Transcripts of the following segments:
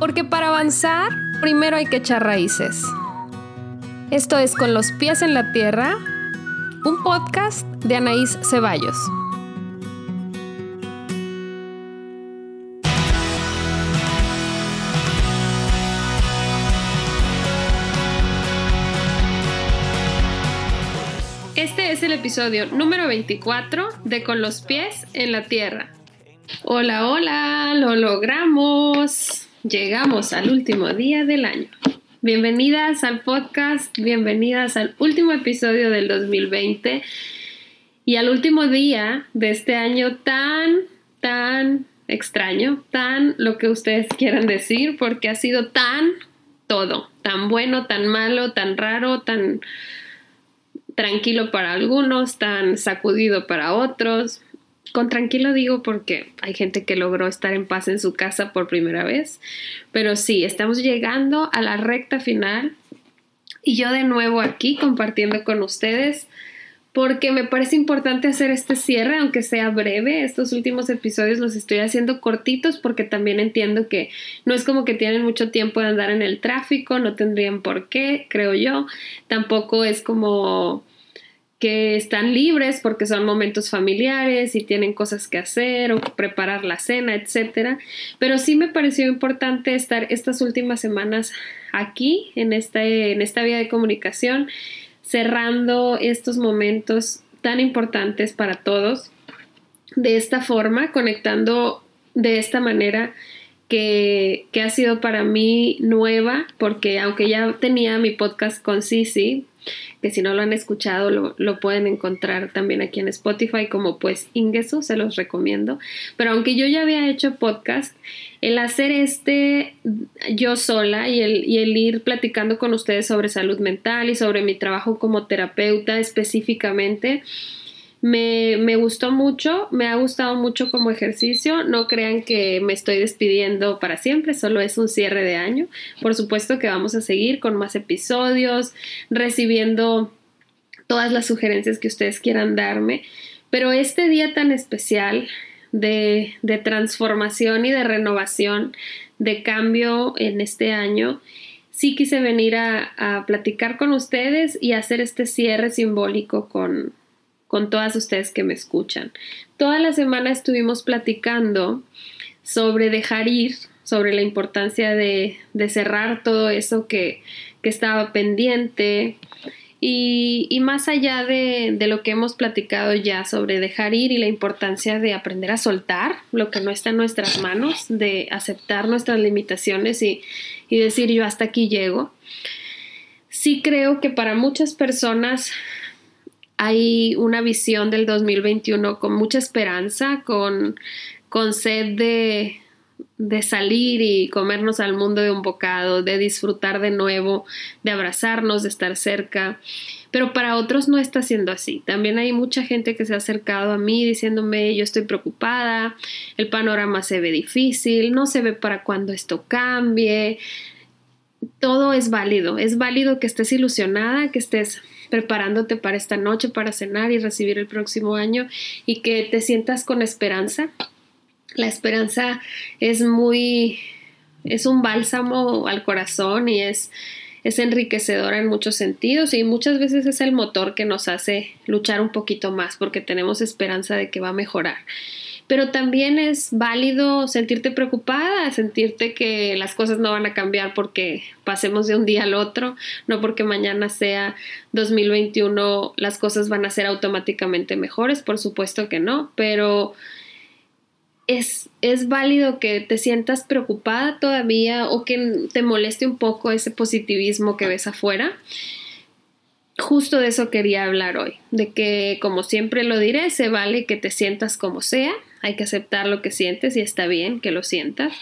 Porque para avanzar, primero hay que echar raíces. Esto es Con los pies en la tierra, un podcast de Anaís Ceballos. Este es el episodio número 24 de Con los pies en la tierra. Hola, hola, lo logramos. Llegamos al último día del año. Bienvenidas al podcast, bienvenidas al último episodio del 2020 y al último día de este año tan, tan extraño, tan lo que ustedes quieran decir, porque ha sido tan todo, tan bueno, tan malo, tan raro, tan tranquilo para algunos, tan sacudido para otros, con tranquilo digo porque hay gente que logró estar en paz en su casa por primera vez, pero sí, estamos llegando a la recta final y yo de nuevo aquí compartiendo con ustedes porque me parece importante hacer este cierre, aunque sea breve. Estos últimos episodios los estoy haciendo cortitos porque también entiendo que no es como que tienen mucho tiempo de andar en el tráfico, no tendrían por qué, creo yo. Tampoco es como que están libres porque son momentos familiares y tienen cosas que hacer o preparar la cena, etcétera. Pero sí me pareció importante estar estas últimas semanas aquí en esta, en esta vía de comunicación, cerrando estos momentos tan importantes para todos de esta forma, conectando de esta manera que, que, ha sido para mí nueva, porque aunque ya tenía mi podcast con Sisi, que si no lo han escuchado lo, pueden encontrar también aquí en Spotify como pues Ingesu, se los recomiendo. Pero aunque yo ya había hecho podcast, el hacer este yo sola y el, y el ir platicando con ustedes sobre salud mental y sobre mi trabajo como terapeuta específicamente, me, me, gustó mucho, me ha gustado mucho como ejercicio. No crean que me estoy despidiendo para siempre, solo es un cierre de año. Por supuesto que vamos a seguir con más episodios, recibiendo todas las sugerencias que ustedes quieran darme. Pero este día tan especial de, de transformación y de renovación, de cambio en este año, sí quise venir a, a platicar con ustedes y hacer este cierre simbólico con, con todas ustedes que me escuchan. Toda la semana estuvimos platicando sobre dejar ir, sobre la importancia de, cerrar todo eso que, estaba pendiente. Y, más allá de, lo que hemos platicado ya sobre dejar ir y la importancia de aprender a soltar lo que no está en nuestras manos, de aceptar nuestras limitaciones y, y decir yo hasta aquí llego, sí creo que para muchas personas hay una visión del 2021 con mucha esperanza, con, con sed de, de salir y comernos al mundo de un bocado, de disfrutar de nuevo, de abrazarnos, de estar cerca. Pero para otros no está siendo así. También hay mucha gente que se ha acercado a mí diciéndome yo estoy preocupada, el panorama se ve difícil, no se ve para cuando esto cambie. Todo es válido, es válido que estés ilusionada, que estés preparándote para esta noche, para cenar y recibir el próximo año y que te sientas con esperanza. La esperanza es muy, es un bálsamo al corazón y es, es enriquecedora en muchos sentidos y muchas veces es el motor que nos hace luchar un poquito más porque tenemos esperanza de que va a mejorar pero también es válido sentirte preocupada, sentirte que las cosas no van a cambiar porque pasemos de un día al otro, no porque mañana sea 2021 las cosas van a ser automáticamente mejores, por supuesto que no, pero es, es válido que te sientas preocupada todavía o que te moleste un poco ese positivismo que ves afuera. Justo de eso quería hablar hoy, de que como siempre lo diré, se vale que te sientas como sea, hay que aceptar lo que sientes y está bien que lo sientas,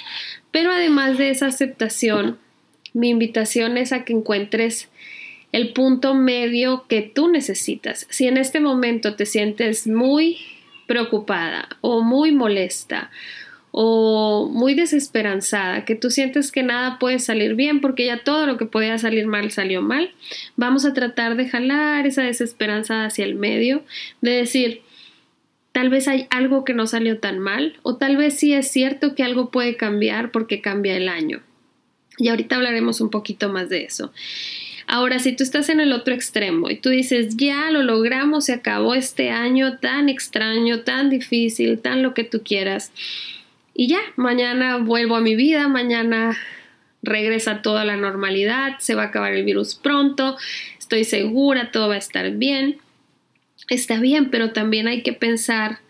pero además de esa aceptación, mi invitación es a que encuentres el punto medio que tú necesitas. Si en este momento te sientes muy preocupada o muy molesta o muy desesperanzada, que tú sientes que nada puede salir bien porque ya todo lo que podía salir mal salió mal, vamos a tratar de jalar esa desesperanza hacia el medio, de decir, tal vez hay algo que no salió tan mal o tal vez sí es cierto que algo puede cambiar porque cambia el año. Y ahorita hablaremos un poquito más de eso. Ahora, si tú estás en el otro extremo y tú dices, ya lo logramos, se acabó este año tan extraño, tan difícil, tan lo que tú quieras, y ya, mañana vuelvo a mi vida, mañana regresa toda la normalidad, se va a acabar el virus pronto, estoy segura, todo va a estar bien. Está bien, pero también hay que pensar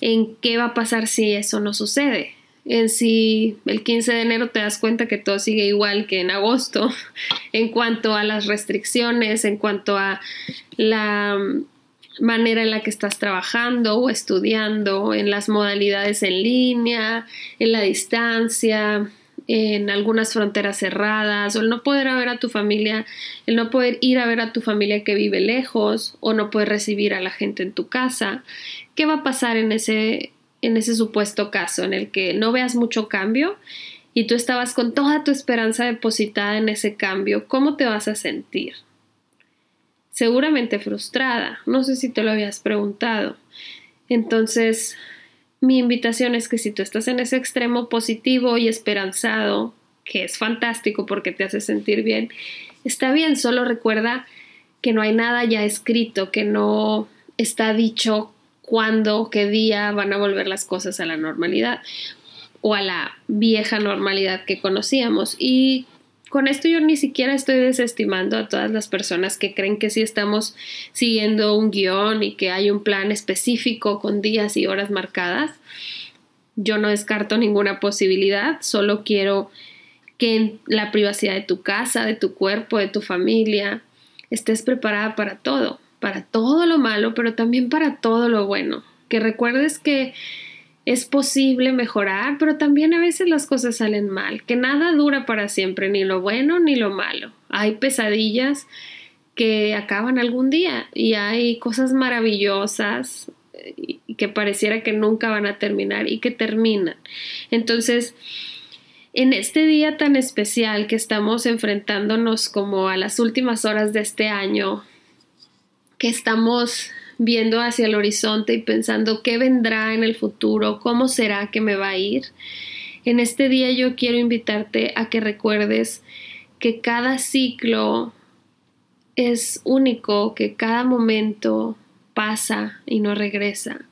en qué va a pasar si eso no sucede. En si el 15 de enero te das cuenta que todo sigue igual que en agosto, en cuanto a las restricciones, en cuanto a la manera en la que estás trabajando o estudiando, en las modalidades en línea, en la distancia, en algunas fronteras cerradas, o el no poder ver a tu familia, el no poder ir a ver a tu familia que vive lejos, o no poder recibir a la gente en tu casa. ¿Qué va a pasar en ese, en ese supuesto caso en el que no veas mucho cambio y tú estabas con toda tu esperanza depositada en ese cambio? ¿Cómo te vas a sentir? Seguramente frustrada. No sé si te lo habías preguntado. Entonces, mi invitación es que si tú estás en ese extremo positivo y esperanzado, que es fantástico porque te hace sentir bien, está bien, solo recuerda que no hay nada ya escrito, que no está dicho cuándo, qué día van a volver las cosas a la normalidad o a la vieja normalidad que conocíamos. Y con esto yo ni siquiera estoy desestimando a todas las personas que creen que sí estamos siguiendo un guion y que hay un plan específico con días y horas marcadas. Yo no descarto ninguna posibilidad, solo quiero que en la privacidad de tu casa, de tu cuerpo, de tu familia, estés preparada para todo, para todo lo malo, pero también para todo lo bueno. Que recuerdes que es posible mejorar, pero también a veces las cosas salen mal, que nada dura para siempre, ni lo bueno ni lo malo. Hay pesadillas que acaban algún día y hay cosas maravillosas eh, que pareciera que nunca van a terminar y que terminan. Entonces, en este día tan especial que estamos enfrentándonos como a las últimas horas de este año, que estamos viendo hacia el horizonte y pensando qué vendrá en el futuro, cómo será que me va a ir. En este día yo quiero invitarte a que recuerdes que cada ciclo es único, que cada momento pasa y no regresa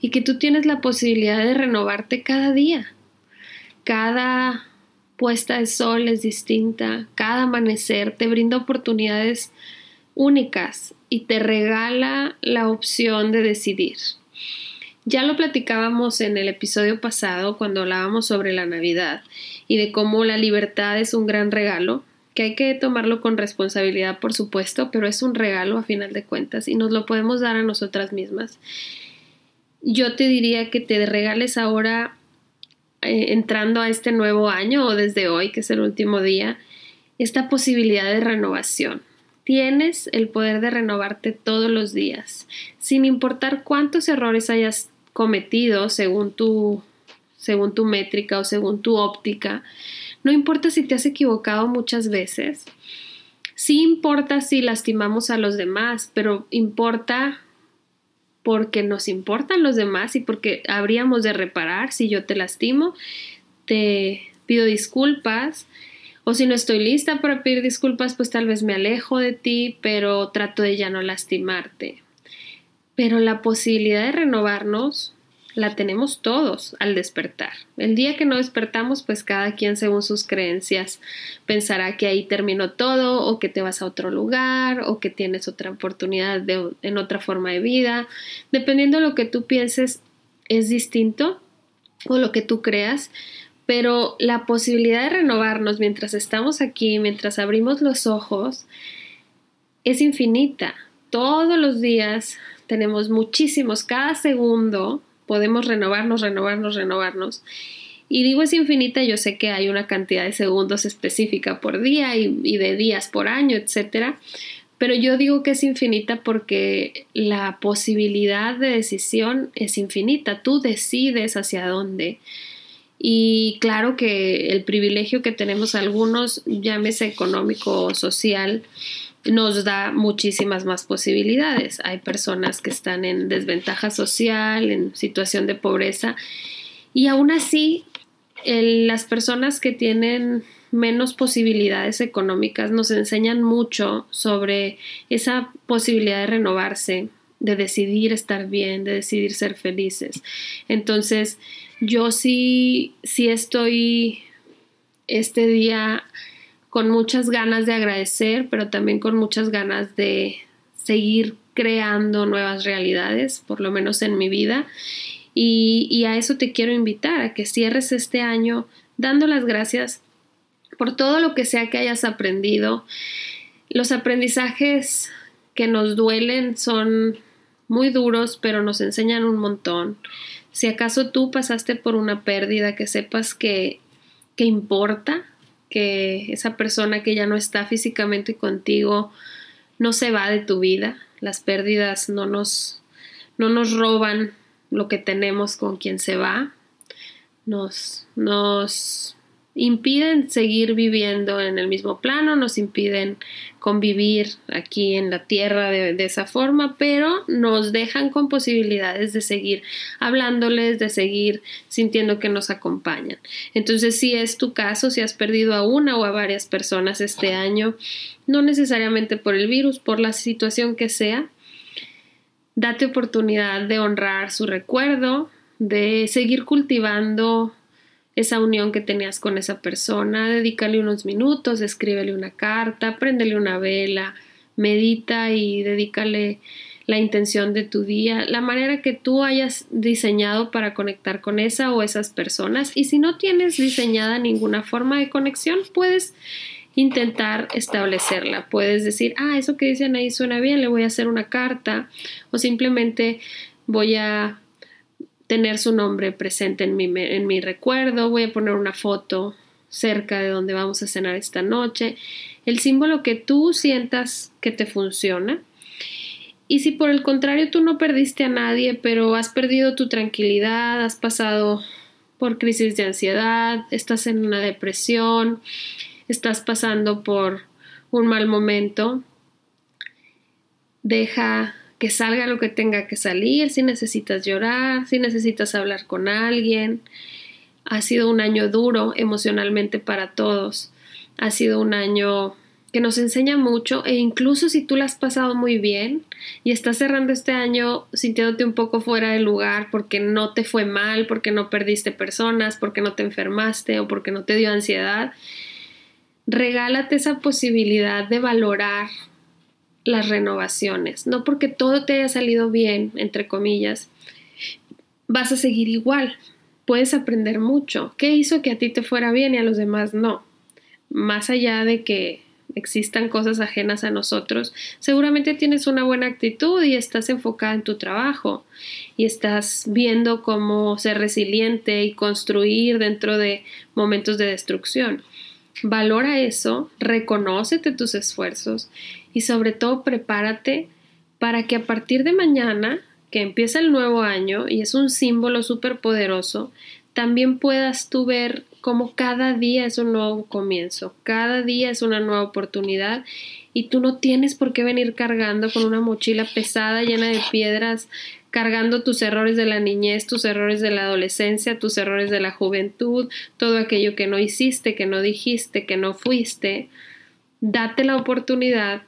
y que tú tienes la posibilidad de renovarte cada día. Cada puesta de sol es distinta, cada amanecer te brinda oportunidades únicas y te regala la opción de decidir. Ya lo platicábamos en el episodio pasado cuando hablábamos sobre la Navidad y de cómo la libertad es un gran regalo, que hay que tomarlo con responsabilidad, por supuesto, pero es un regalo a final de cuentas y nos lo podemos dar a nosotras mismas. Yo te diría que te regales ahora, eh, entrando a este nuevo año o desde hoy, que es el último día, esta posibilidad de renovación. Tienes el poder de renovarte todos los días, sin importar cuántos errores hayas cometido según tu, según tu métrica o según tu óptica. No importa si te has equivocado muchas veces. Sí importa si lastimamos a los demás, pero importa porque nos importan los demás y porque habríamos de reparar si yo te lastimo. Te pido disculpas o si no estoy lista para pedir disculpas, pues tal vez me alejo de ti, pero trato de ya no lastimarte. Pero la posibilidad de renovarnos la tenemos todos al despertar. El día que no despertamos, pues cada quien según sus creencias pensará que ahí terminó todo o que te vas a otro lugar o que tienes otra oportunidad de, en otra forma de vida. Dependiendo de lo que tú pienses, es distinto o lo que tú creas, pero la posibilidad de renovarnos mientras estamos aquí, mientras abrimos los ojos, es infinita. Todos los días tenemos muchísimos, cada segundo podemos renovarnos, renovarnos, renovarnos. Y digo es infinita, yo sé que hay una cantidad de segundos específica por día y, de días por año, etcétera. Pero yo digo que es infinita porque la posibilidad de decisión es infinita. Tú decides hacia dónde. Y claro que el privilegio que tenemos algunos, llámese económico o social, nos da muchísimas más posibilidades. Hay personas que están en desventaja social, en situación de pobreza, y aún así las personas que tienen menos posibilidades económicas nos enseñan mucho sobre esa posibilidad de renovarse, de decidir estar bien, de decidir ser felices. Entonces, yo sí, sí estoy este día con muchas ganas de agradecer, pero también con muchas ganas de seguir creando nuevas realidades, por lo menos en mi vida. Y, y, a eso te quiero invitar, a que cierres este año dando las gracias por todo lo que sea que hayas aprendido. Los aprendizajes que nos duelen son muy duros, pero nos enseñan un montón. Si acaso tú pasaste por una pérdida, que sepas que, que importa, que esa persona que ya no está físicamente contigo no se va de tu vida. Las pérdidas no nos, no nos roban lo que tenemos con quien se va. Nos, nos impiden seguir viviendo en el mismo plano, nos impiden convivir aquí en la tierra de, esa forma, pero nos dejan con posibilidades de seguir hablándoles, de seguir sintiendo que nos acompañan. Entonces, si es tu caso, si has perdido a una o a varias personas este año, no necesariamente por el virus, por la situación que sea, date oportunidad de honrar su recuerdo, de seguir cultivando esa unión que tenías con esa persona, dedícale unos minutos, escríbele una carta, préndele una vela, medita y dedícale la intención de tu día, la manera que tú hayas diseñado para conectar con esa o esas personas. Y si no tienes diseñada ninguna forma de conexión, puedes intentar establecerla. Puedes decir, ah, eso que dicen ahí suena bien, le voy a hacer una carta o simplemente voy a tener su nombre presente en mi, en mi recuerdo, voy a poner una foto cerca de donde vamos a cenar esta noche, el símbolo que tú sientas que te funciona. Y si por el contrario tú no perdiste a nadie, pero has perdido tu tranquilidad, has pasado por crisis de ansiedad, estás en una depresión, estás pasando por un mal momento, deja que salga lo que tenga que salir, si necesitas llorar, si necesitas hablar con alguien. Ha sido un año duro emocionalmente para todos. Ha sido un año que nos enseña mucho e incluso si tú lo has pasado muy bien y estás cerrando este año sintiéndote un poco fuera de lugar porque no te fue mal, porque no perdiste personas, porque no te enfermaste o porque no te dio ansiedad, regálate esa posibilidad de valorar las renovaciones, no porque todo te haya salido bien, entre comillas, vas a seguir igual. Puedes aprender mucho. ¿Qué hizo que a ti te fuera bien y a los demás no? Más allá de que existan cosas ajenas a nosotros, seguramente tienes una buena actitud y estás enfocada en tu trabajo y estás viendo cómo ser resiliente y construir dentro de momentos de destrucción. Valora eso, reconócete tus esfuerzos y sobre todo prepárate para que a partir de mañana, que empieza el nuevo año y es un símbolo súper poderoso, también puedas tú ver cómo cada día es un nuevo comienzo, cada día es una nueva oportunidad y tú no tienes por qué venir cargando con una mochila pesada llena de piedras, cargando tus errores de la niñez, tus errores de la adolescencia, tus errores de la juventud, todo aquello que no hiciste, que no dijiste, que no fuiste. Date la oportunidad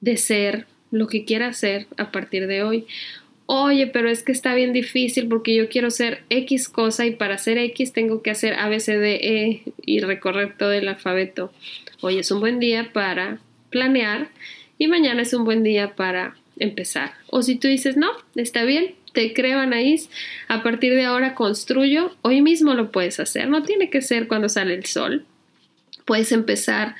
de ser lo que quieras ser a partir de hoy. Oye, pero es que está bien difícil porque yo quiero ser X cosa y para ser X tengo que hacer A, B, C, D, E y recorrer todo el alfabeto. Hoy es un buen día para planear y mañana es un buen día para empezar. O si tú dices, no, está bien, te creo Anaís, a partir de ahora construyo, hoy mismo lo puedes hacer, no tiene que ser cuando sale el sol. Puedes empezar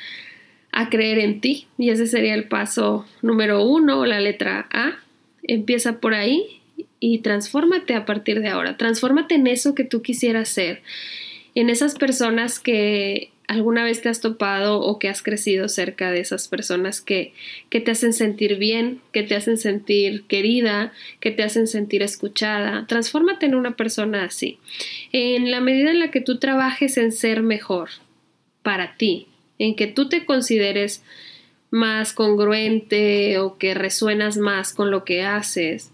a creer en ti. Y ese sería el paso número uno, la letra A. Empieza por ahí y transfórmate a partir de ahora. Transfórmate en eso que tú quisieras ser. En esas personas que alguna vez te has topado o que has crecido cerca de esas personas que, que te hacen sentir bien, que te hacen sentir querida, que te hacen sentir escuchada. Transfórmate en una persona así. En la medida en la que tú trabajes en ser mejor para ti, en que tú te consideres más congruente o que resuenas más con lo que haces,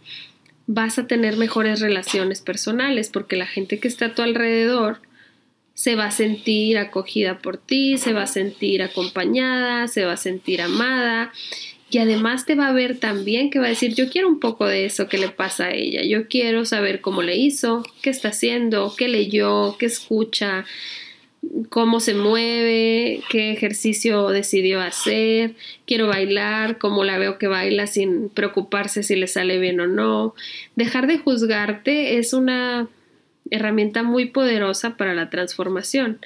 vas a tener mejores relaciones personales porque la gente que está a tu alrededor se va a sentir acogida por ti, se va a sentir acompañada, se va a sentir amada. Y además te va a ver también que va a decir, yo quiero un poco de eso que le pasa a ella, yo quiero saber cómo le hizo, qué está haciendo, qué leyó, qué escucha, cómo se mueve, qué ejercicio decidió hacer, quiero bailar, cómo la veo que baila sin preocuparse si le sale bien o no. Dejar de juzgarte es una herramienta muy poderosa para la transformación.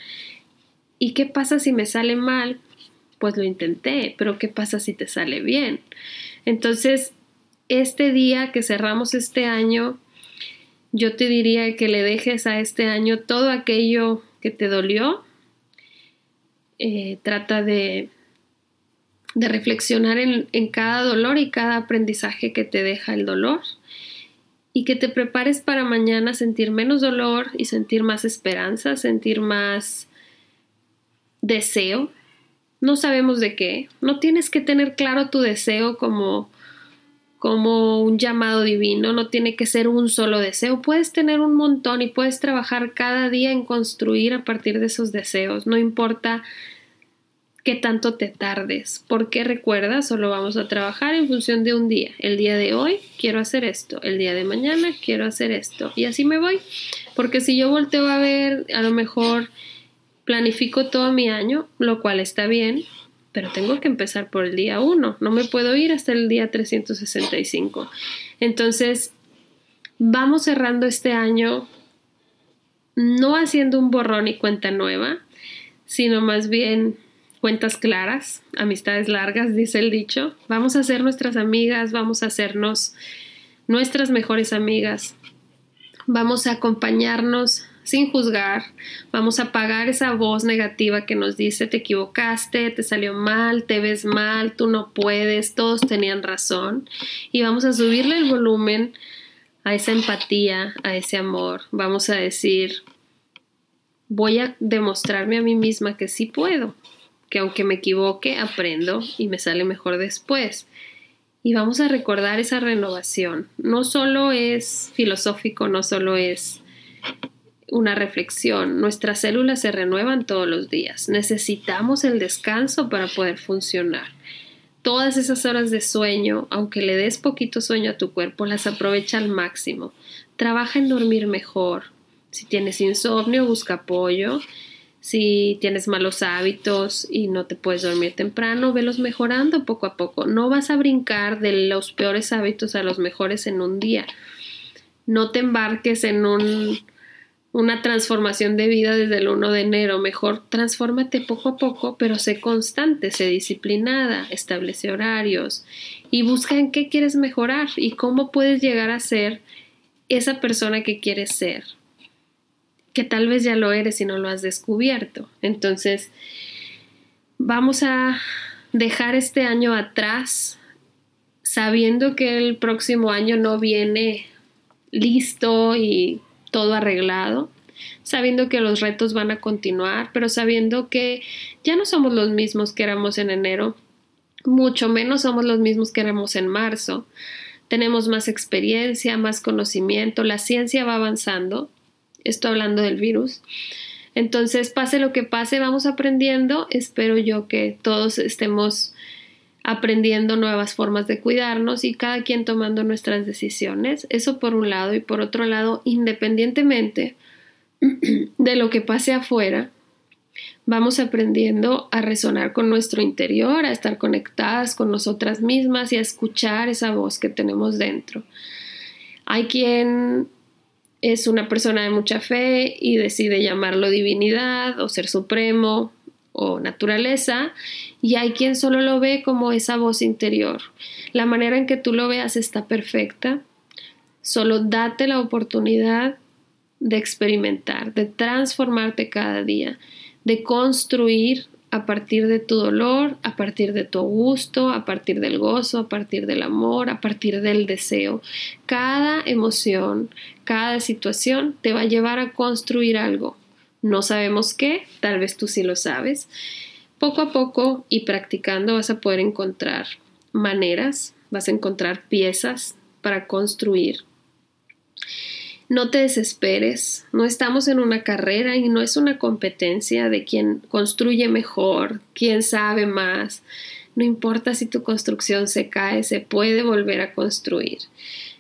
¿Y qué pasa si me sale mal? Pues lo intenté, pero ¿qué pasa si te sale bien? Entonces, este día que cerramos este año, yo te diría que le dejes a este año todo aquello que te dolió. Eh, trata de, de reflexionar en, en cada dolor y cada aprendizaje que te deja el dolor y que te prepares para mañana sentir menos dolor y sentir más esperanza, sentir más deseo. No sabemos de qué. No tienes que tener claro tu deseo como como un llamado divino, no tiene que ser un solo deseo, puedes tener un montón y puedes trabajar cada día en construir a partir de esos deseos, no importa qué tanto te tardes, porque recuerda, solo vamos a trabajar en función de un día. El día de hoy quiero hacer esto, el día de mañana quiero hacer esto y así me voy. Porque si yo volteo a ver, a lo mejor planifico todo mi año, lo cual está bien, pero tengo que empezar por el día 1, no me puedo ir hasta el día 365. Entonces, vamos cerrando este año no haciendo un borrón y cuenta nueva, sino más bien cuentas claras, amistades largas, dice el dicho. Vamos a ser nuestras amigas, vamos a hacernos nuestras mejores amigas. Vamos a acompañarnos sin juzgar. Vamos a apagar esa voz negativa que nos dice te equivocaste, te salió mal, te ves mal, tú no puedes, todos tenían razón. Y vamos a subirle el volumen a esa empatía, a ese amor. Vamos a decir, voy a demostrarme a mí misma que sí puedo, que aunque me equivoque, aprendo y me sale mejor después. Y vamos a recordar esa renovación. No solo es filosófico, no solo es una reflexión. Nuestras células se renuevan todos los días. Necesitamos el descanso para poder funcionar. Todas esas horas de sueño, aunque le des poquito sueño a tu cuerpo, las aprovecha al máximo. Trabaja en dormir mejor. Si tienes insomnio, busca apoyo. Si tienes malos hábitos y no te puedes dormir temprano, velos mejorando poco a poco. No vas a brincar de los peores hábitos a los mejores en un día. No te embarques en un, una transformación de vida desde el 1 de enero. Mejor transfórmate poco a poco, pero sé constante, sé disciplinada, establece horarios y busca en qué quieres mejorar y cómo puedes llegar a ser esa persona que quieres ser que tal vez ya lo eres y no lo has descubierto. Entonces, vamos a dejar este año atrás sabiendo que el próximo año no viene listo y todo arreglado, sabiendo que los retos van a continuar, pero sabiendo que ya no somos los mismos que éramos en enero, mucho menos somos los mismos que éramos en marzo. Tenemos más experiencia, más conocimiento, la ciencia va avanzando Estoy hablando del virus. Entonces, pase lo que pase, vamos aprendiendo. Espero yo que todos estemos aprendiendo nuevas formas de cuidarnos y cada quien tomando nuestras decisiones. Eso por un lado y por otro lado, independientemente de lo que pase afuera, vamos aprendiendo a resonar con nuestro interior, a estar conectadas con nosotras mismas y a escuchar esa voz que tenemos dentro. Hay quien es una persona de mucha fe y decide llamarlo divinidad o ser supremo o naturaleza y hay quien solo lo ve como esa voz interior. La manera en que tú lo veas está perfecta. Solo date la oportunidad de experimentar, de transformarte cada día, de construir a partir de tu dolor, a partir de tu gusto, a partir del gozo, a partir del amor, a partir del deseo. Cada emoción, cada situación te va a llevar a construir algo. No sabemos qué, tal vez tú sí lo sabes. Poco a poco y practicando vas a poder encontrar maneras, vas a encontrar piezas para construir. No te desesperes, no estamos en una carrera y no es una competencia de quien construye mejor, quién sabe más. No importa si tu construcción se cae, se puede volver a construir.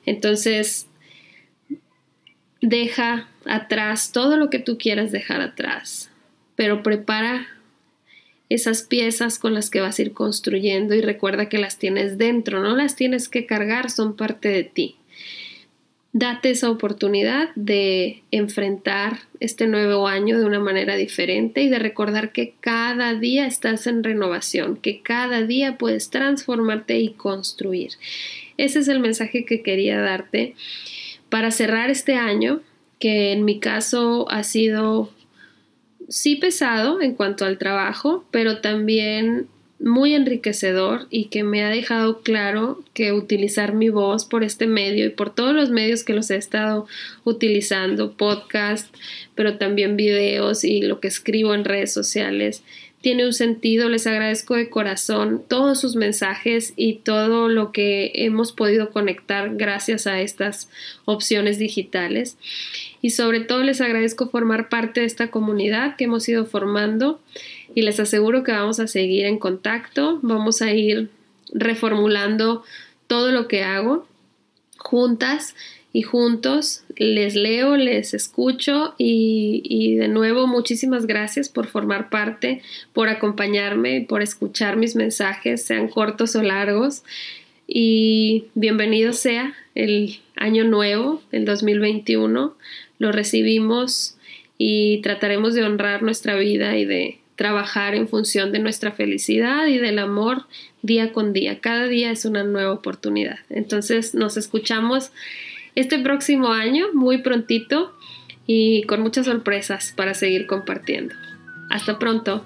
Entonces, deja atrás todo lo que tú quieras dejar atrás, pero prepara esas piezas con las que vas a ir construyendo y recuerda que las tienes dentro, no las tienes que cargar, son parte de ti. Date esa oportunidad de enfrentar este nuevo año de una manera diferente y de recordar que cada día estás en renovación, que cada día puedes transformarte y construir. Ese es el mensaje que quería darte para cerrar este año, que en mi caso ha sido sí pesado en cuanto al trabajo, pero también muy enriquecedor y que me ha dejado claro que utilizar mi voz por este medio y por todos los medios que los he estado utilizando, podcast, pero también videos y lo que escribo en redes sociales, tiene un sentido. Les agradezco de corazón todos sus mensajes y todo lo que hemos podido conectar gracias a estas opciones digitales. Y sobre todo les agradezco formar parte de esta comunidad que hemos ido formando y les aseguro que vamos a seguir en contacto. Vamos a ir reformulando todo lo que hago juntas y juntos les leo, les escucho y, de nuevo muchísimas gracias por formar parte, por acompañarme, por escuchar mis mensajes, sean cortos o largos. Y bienvenido sea el año nuevo, el 2021. Lo recibimos y trataremos de honrar nuestra vida y de trabajar en función de nuestra felicidad y del amor día con día. Cada día es una nueva oportunidad. Entonces nos escuchamos este próximo año, muy prontito y con muchas sorpresas para seguir compartiendo. Hasta pronto.